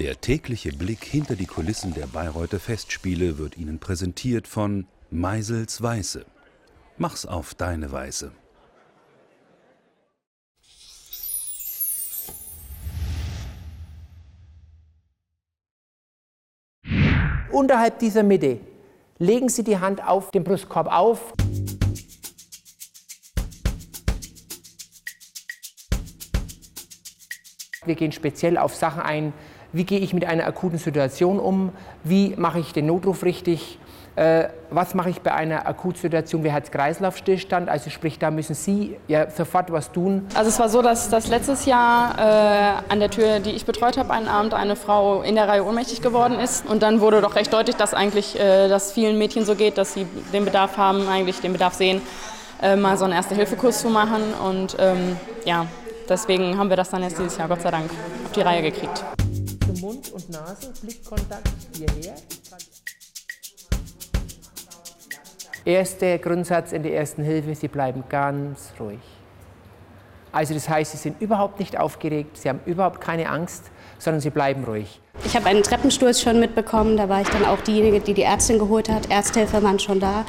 Der tägliche Blick hinter die Kulissen der Bayreuther Festspiele wird Ihnen präsentiert von Meisels Weiße. Mach's auf deine Weise. Unterhalb dieser Mitte legen Sie die Hand auf den Brustkorb auf. Wir gehen speziell auf Sachen ein, wie gehe ich mit einer akuten Situation um, wie mache ich den Notruf richtig, äh, was mache ich bei einer Akutsituation wie Herz-Kreislauf-Stillstand, also sprich, da müssen Sie ja sofort was tun. Also es war so, dass, dass letztes Jahr äh, an der Tür, die ich betreut habe, einen Abend eine Frau in der Reihe ohnmächtig geworden ist. Und dann wurde doch recht deutlich, dass eigentlich äh, das vielen Mädchen so geht, dass sie den Bedarf haben, eigentlich den Bedarf sehen, äh, mal so einen Erste-Hilfe-Kurs zu machen. Und ähm, ja, deswegen haben wir das dann jetzt dieses Jahr Gott sei Dank auf die Reihe gekriegt. Mund und Nase, Blickkontakt hierher. Erster Grundsatz in der Ersten Hilfe, Sie bleiben ganz ruhig. Also das heißt, Sie sind überhaupt nicht aufgeregt, Sie haben überhaupt keine Angst, sondern Sie bleiben ruhig. Ich habe einen Treppensturz schon mitbekommen, da war ich dann auch diejenige, die die Ärztin geholt hat. Ärztehelfer waren schon da.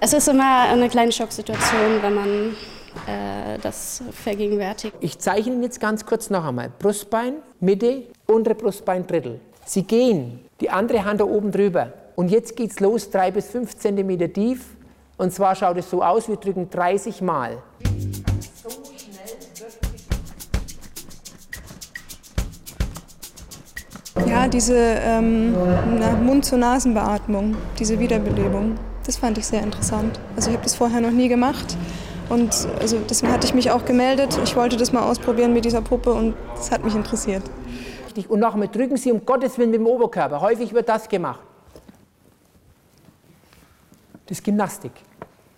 Es ist immer eine kleine Schocksituation, wenn man äh, das vergegenwärtigt. Ich zeichne Ihnen jetzt ganz kurz noch einmal. Brustbein, Mitte, untere Brustbein, Drittel. Sie gehen, die andere Hand da oben drüber. Und jetzt geht's los, drei bis fünf Zentimeter tief. Und zwar schaut es so aus, wir drücken 30 Mal. Ja, diese ähm, Mund-zu-Nasen-Beatmung, diese Wiederbelebung, das fand ich sehr interessant. Also ich habe das vorher noch nie gemacht. Und also deswegen hatte ich mich auch gemeldet. Ich wollte das mal ausprobieren mit dieser Puppe und das hat mich interessiert. Und nochmal drücken Sie um Gottes Willen mit dem Oberkörper. Häufig wird das gemacht. Das ist Gymnastik.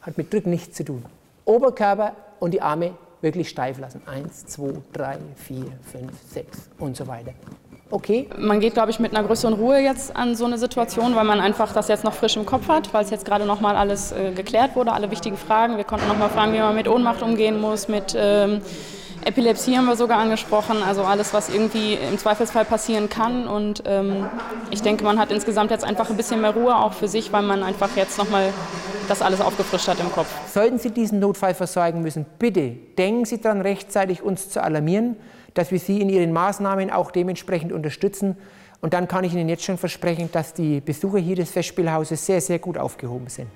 Hat mit Drücken nichts zu tun. Oberkörper und die Arme wirklich steif lassen. Eins, zwei, drei, vier, fünf, sechs und so weiter okay. Man geht, glaube ich, mit einer größeren Ruhe jetzt an so eine Situation, weil man einfach das jetzt noch frisch im Kopf hat, weil es jetzt gerade noch mal alles äh, geklärt wurde, alle wichtigen Fragen. Wir konnten noch mal fragen, wie man mit Ohnmacht umgehen muss, mit ähm, Epilepsie haben wir sogar angesprochen, also alles, was irgendwie im Zweifelsfall passieren kann. Und ähm, ich denke, man hat insgesamt jetzt einfach ein bisschen mehr Ruhe auch für sich, weil man einfach jetzt noch mal das alles aufgefrischt hat im Kopf. Sollten Sie diesen Notfall versorgen müssen, bitte denken Sie daran, rechtzeitig uns zu alarmieren dass wir Sie in Ihren Maßnahmen auch dementsprechend unterstützen. Und dann kann ich Ihnen jetzt schon versprechen, dass die Besucher hier des Festspielhauses sehr, sehr gut aufgehoben sind.